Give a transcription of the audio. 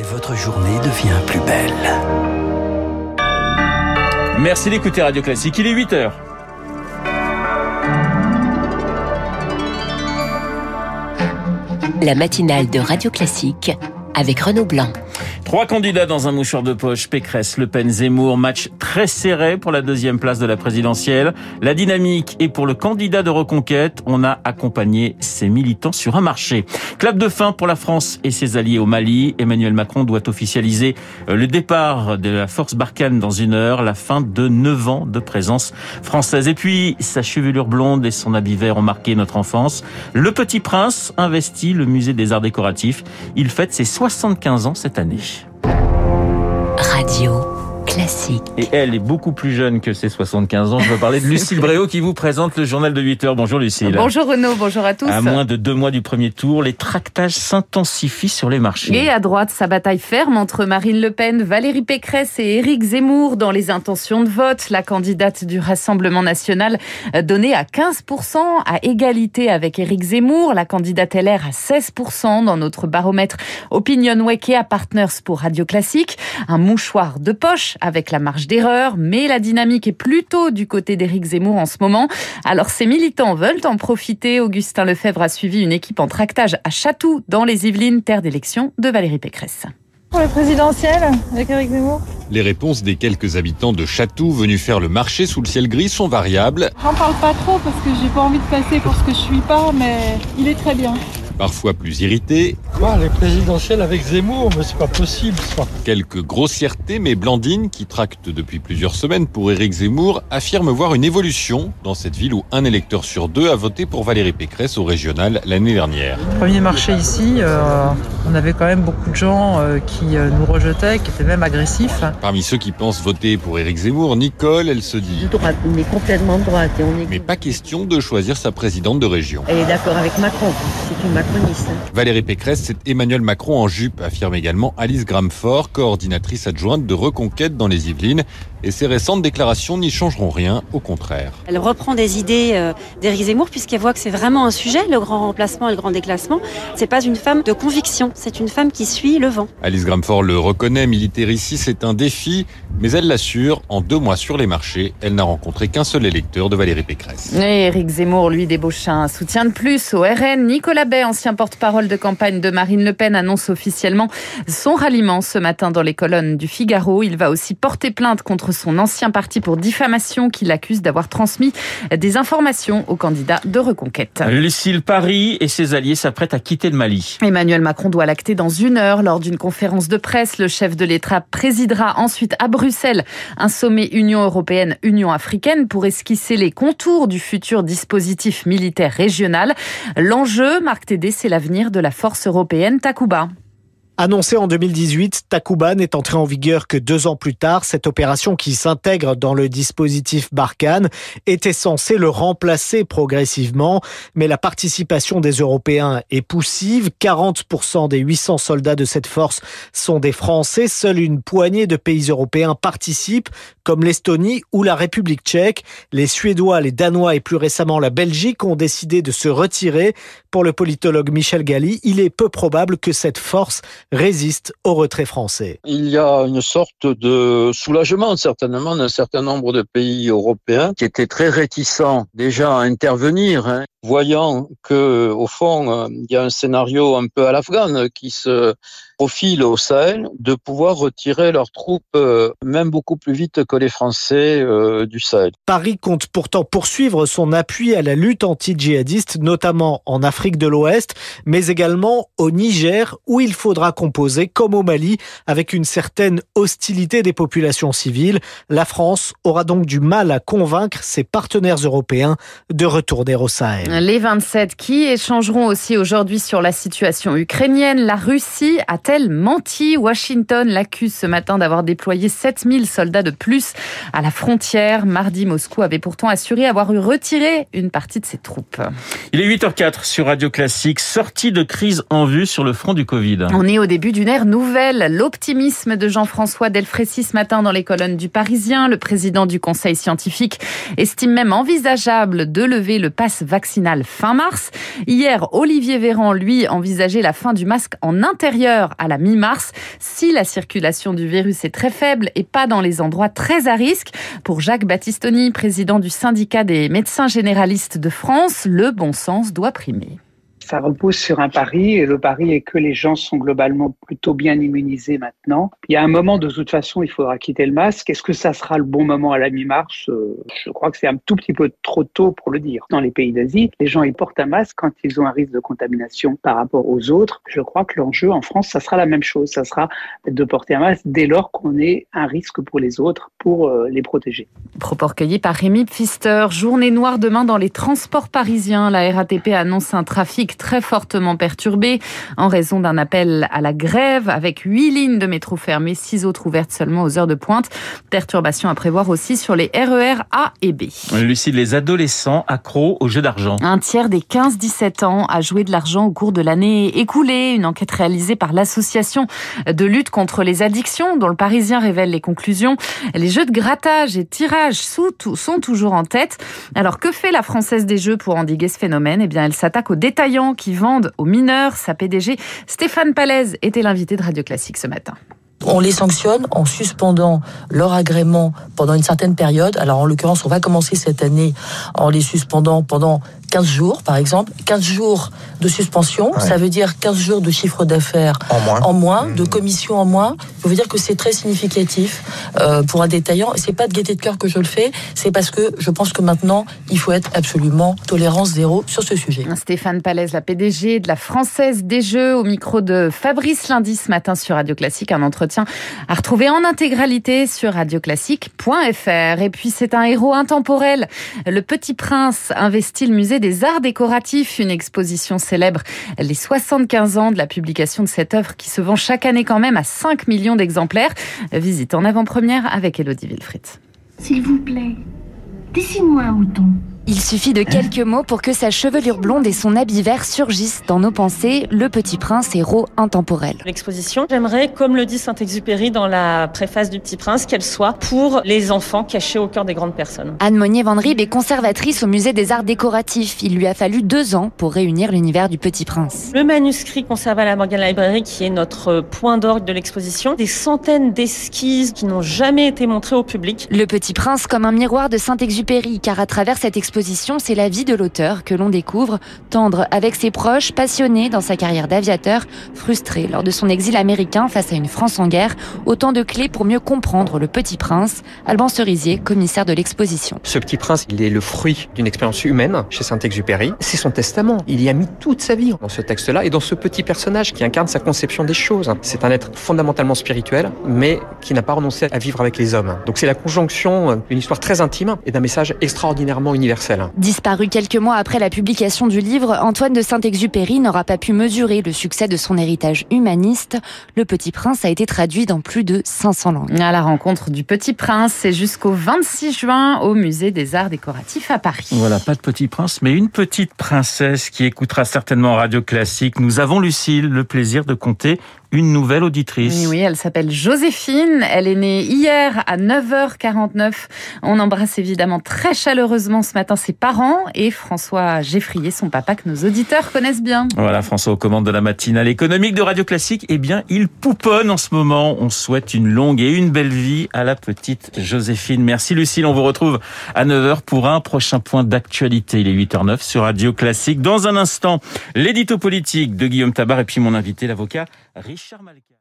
Et votre journée devient plus belle. Merci d'écouter Radio Classique, il est 8 heures. La matinale de Radio Classique avec Renaud Blanc. Trois candidats dans un mouchoir de poche, Pécresse, Le Pen, Zemmour, match très serré pour la deuxième place de la présidentielle. La dynamique est pour le candidat de reconquête. On a accompagné ses militants sur un marché. Clap de fin pour la France et ses alliés au Mali. Emmanuel Macron doit officialiser euh, le départ de la force Barkhane dans une heure, la fin de neuf ans de présence française. Et puis, sa chevelure blonde et son habit vert ont marqué notre enfance. Le Petit Prince investit le musée des arts décoratifs. Il fête ses 75 ans cette année. Radio classique. Et elle est beaucoup plus jeune que ses 75 ans. Je veux parler de Lucille Bréau qui vous présente le journal de 8 heures. Bonjour Lucille. Bonjour Renaud, bonjour à tous. À moins de deux mois du premier tour, les tractages s'intensifient sur les marchés. Et à droite, sa bataille ferme entre Marine Le Pen, Valérie Pécresse et Éric Zemmour dans les intentions de vote. La candidate du Rassemblement national donnée à 15% à égalité avec Éric Zemmour. La candidate LR à 16% dans notre baromètre Opinion à Partners pour Radio Classique. Un mouchoir de poche avec la marge d'erreur, mais la dynamique est plutôt du côté d'Éric Zemmour en ce moment. Alors ces militants veulent en profiter. Augustin Lefebvre a suivi une équipe en tractage à Chatou, dans les Yvelines, terre d'élection de Valérie Pécresse. Pour les présidentielles, avec Éric Zemmour Les réponses des quelques habitants de Chatou venus faire le marché sous le ciel gris sont variables. J'en parle pas trop parce que j'ai pas envie de passer pour ce que je suis pas, mais il est très bien parfois plus irrités. Quoi, les présidentielles avec Zemmour, mais c'est pas possible ça. Quelques grossièretés, mais Blandine, qui tracte depuis plusieurs semaines pour Éric Zemmour, affirme voir une évolution dans cette ville où un électeur sur deux a voté pour Valérie Pécresse au régional l'année dernière. Premier marché ici, euh, on avait quand même beaucoup de gens euh, qui euh, nous rejetaient, qui étaient même agressifs. Parmi ceux qui pensent voter pour Éric Zemmour, Nicole, elle se dit... Droite, on est complètement de droite. Et on est... Mais pas question de choisir sa présidente de région. Elle est d'accord avec Macron, c'est une Macron Valérie Pécresse, c'est Emmanuel Macron en jupe, affirme également Alice Gramfort, coordinatrice adjointe de Reconquête dans les Yvelines. Et ses récentes déclarations n'y changeront rien, au contraire. Elle reprend des idées euh, d'Éric Zemmour puisqu'elle voit que c'est vraiment un sujet, le grand remplacement et le grand déclassement. C'est pas une femme de conviction, c'est une femme qui suit le vent. Alice Gramfort le reconnaît, militaire ici, c'est un défi, mais elle l'assure, en deux mois sur les marchés, elle n'a rencontré qu'un seul électeur de Valérie Pécresse. Et Éric Zemmour, lui, débauche un soutien de plus au RN. Nicolas Bay, ancien porte-parole de campagne de Marine Le Pen, annonce officiellement son ralliement ce matin dans les colonnes du Figaro. Il va aussi porter plainte contre son ancien parti pour diffamation qui l'accuse d'avoir transmis des informations aux candidats de reconquête. Lucille Paris et ses alliés s'apprêtent à quitter le Mali. Emmanuel Macron doit l'acter dans une heure lors d'une conférence de presse. Le chef de l'État présidera ensuite à Bruxelles un sommet Union européenne-Union africaine pour esquisser les contours du futur dispositif militaire régional. L'enjeu, Marc Tédé, c'est l'avenir de la force européenne Takuba. Annoncé en 2018, Takuba n'est entré en vigueur que deux ans plus tard. Cette opération qui s'intègre dans le dispositif Barkhane était censée le remplacer progressivement, mais la participation des Européens est poussive. 40% des 800 soldats de cette force sont des Français. Seule une poignée de pays européens participent, comme l'Estonie ou la République tchèque. Les Suédois, les Danois et plus récemment la Belgique ont décidé de se retirer. Pour le politologue Michel Galli, il est peu probable que cette force résiste au retrait français. Il y a une sorte de soulagement certainement d'un certain nombre de pays européens qui étaient très réticents déjà à intervenir, hein, voyant que au fond euh, il y a un scénario un peu à l'afghane qui se profile au Sahel, de pouvoir retirer leurs troupes euh, même beaucoup plus vite que les Français euh, du Sahel. Paris compte pourtant poursuivre son appui à la lutte anti-djihadiste, notamment en Afrique de l'Ouest, mais également au Niger, où il faudra composer, comme au Mali, avec une certaine hostilité des populations civiles. La France aura donc du mal à convaincre ses partenaires européens de retourner au Sahel. Les 27 qui échangeront aussi aujourd'hui sur la situation ukrainienne. La Russie a-t-elle menti? Washington l'accuse ce matin d'avoir déployé 7000 soldats de plus à la frontière. Mardi, Moscou avait pourtant assuré avoir eu retiré une partie de ses troupes. Il est 8h04 sur Radio Classique. Sortie de crise en vue sur le front du Covid. On est au début d'une ère nouvelle. L'optimisme de Jean-François Delfrécy ce matin dans les colonnes du Parisien. Le président du conseil scientifique estime même envisageable de lever le pass vaccinal fin mars. Hier, Olivier Véran, lui, envisageait la fin du masque en intérieur à la mi-mars si la circulation du virus est très faible et pas dans les endroits très à risque. Pour Jacques Battistoni, président du syndicat des médecins généralistes de France, le bon sens doit primer ça repose sur un pari et le pari est que les gens sont globalement plutôt bien immunisés maintenant. Il y a un moment, de toute façon, il faudra quitter le masque. Est-ce que ça sera le bon moment à la mi-mars? Euh, Je crois que c'est un tout petit peu trop tôt pour le dire. Dans les pays d'Asie, les gens ils portent un masque quand ils ont un risque de contamination par rapport aux autres. Je crois que l'enjeu en France, ça sera la même chose. Ça sera de porter un masque dès lors qu'on est un risque pour les autres pour euh, les protéger. Propos recueillis par Rémi Pfister. Journée noire demain dans les transports parisiens. La RATP annonce un trafic très fortement perturbé en raison d'un appel à la grève avec huit lignes de métro fermées, six autres ouvertes seulement aux heures de pointe. Perturbation à prévoir aussi sur les RER A et B. Lucie, les adolescents accros au jeu d'argent. Un tiers des 15-17 ans a joué de l'argent au cours de l'année écoulée. Une enquête réalisée par l'association de lutte contre les addictions dont le Parisien révèle les conclusions. Les jeux de grattage et tirage sont toujours en tête. Alors que fait la Française des Jeux pour endiguer ce phénomène? Eh bien, elle s'attaque aux détaillants qui vendent aux mineurs. Sa PDG, Stéphane Palaise, était l'invité de Radio Classique ce matin. On les sanctionne en suspendant leur agrément pendant une certaine période. Alors en l'occurrence, on va commencer cette année en les suspendant pendant 15 jours, par exemple. 15 jours de suspension, ça veut dire 15 jours de chiffre d'affaires en moins, de mmh. commission en moins. Ça veut dire que c'est très significatif euh, pour un détaillant. C'est pas de gaieté de cœur que je le fais, c'est parce que je pense que maintenant, il faut être absolument tolérance zéro sur ce sujet. Stéphane Palaise, la PDG de la Française des Jeux, au micro de Fabrice Lundi ce matin sur Radio Classique, un entretien à retrouver en intégralité sur radioclassique.fr. Et puis c'est un héros intemporel. Le Petit Prince investit le musée des arts décoratifs, une exposition célèbre les 75 ans de la publication de cette œuvre qui se vend chaque année quand même à 5 millions d'exemplaires. Visite en avant-première avec Elodie Wilfried. S'il vous plaît, dessine-moi un mouton. Il suffit de quelques mots pour que sa chevelure blonde et son habit vert surgissent dans nos pensées, le petit prince héros intemporel. L'exposition, j'aimerais, comme le dit Saint-Exupéry dans la préface du petit prince, qu'elle soit pour les enfants cachés au cœur des grandes personnes. Anne Monnier Van Rieb est conservatrice au musée des arts décoratifs. Il lui a fallu deux ans pour réunir l'univers du petit prince. Le manuscrit conservé à la Morgan Library, qui est notre point d'orgue de l'exposition, des centaines d'esquisses qui n'ont jamais été montrées au public. Le petit prince comme un miroir de Saint-Exupéry, car à travers cette exposition, c'est la vie de l'auteur que l'on découvre, tendre avec ses proches, passionné dans sa carrière d'aviateur, frustré lors de son exil américain face à une France en guerre, autant de clés pour mieux comprendre le Petit Prince. Alban Cerisier, commissaire de l'exposition. Ce Petit Prince, il est le fruit d'une expérience humaine chez Saint-Exupéry. C'est son testament. Il y a mis toute sa vie dans ce texte-là et dans ce petit personnage qui incarne sa conception des choses. C'est un être fondamentalement spirituel, mais qui n'a pas renoncé à vivre avec les hommes. Donc c'est la conjonction d'une histoire très intime et d'un message extraordinairement universel. Disparu quelques mois après la publication du livre, Antoine de Saint-Exupéry n'aura pas pu mesurer le succès de son héritage humaniste. Le Petit Prince a été traduit dans plus de 500 langues. À la rencontre du Petit Prince, c'est jusqu'au 26 juin au Musée des Arts Décoratifs à Paris. Voilà, pas de Petit Prince, mais une petite princesse qui écoutera certainement Radio Classique. Nous avons, Lucille, le plaisir de compter une nouvelle auditrice. Oui, elle s'appelle Joséphine. Elle est née hier à 9h49. On embrasse évidemment très chaleureusement ce matin ses parents et François Geffrier, son papa, que nos auditeurs connaissent bien. Voilà, François aux commandes de la matinale économique de Radio Classique. Eh bien, il pouponne en ce moment. On souhaite une longue et une belle vie à la petite Joséphine. Merci Lucille. On vous retrouve à 9h pour un prochain point d'actualité. Il est 8h09 sur Radio Classique. Dans un instant, l'édito politique de Guillaume Tabar et puis mon invité, l'avocat Richard Malka.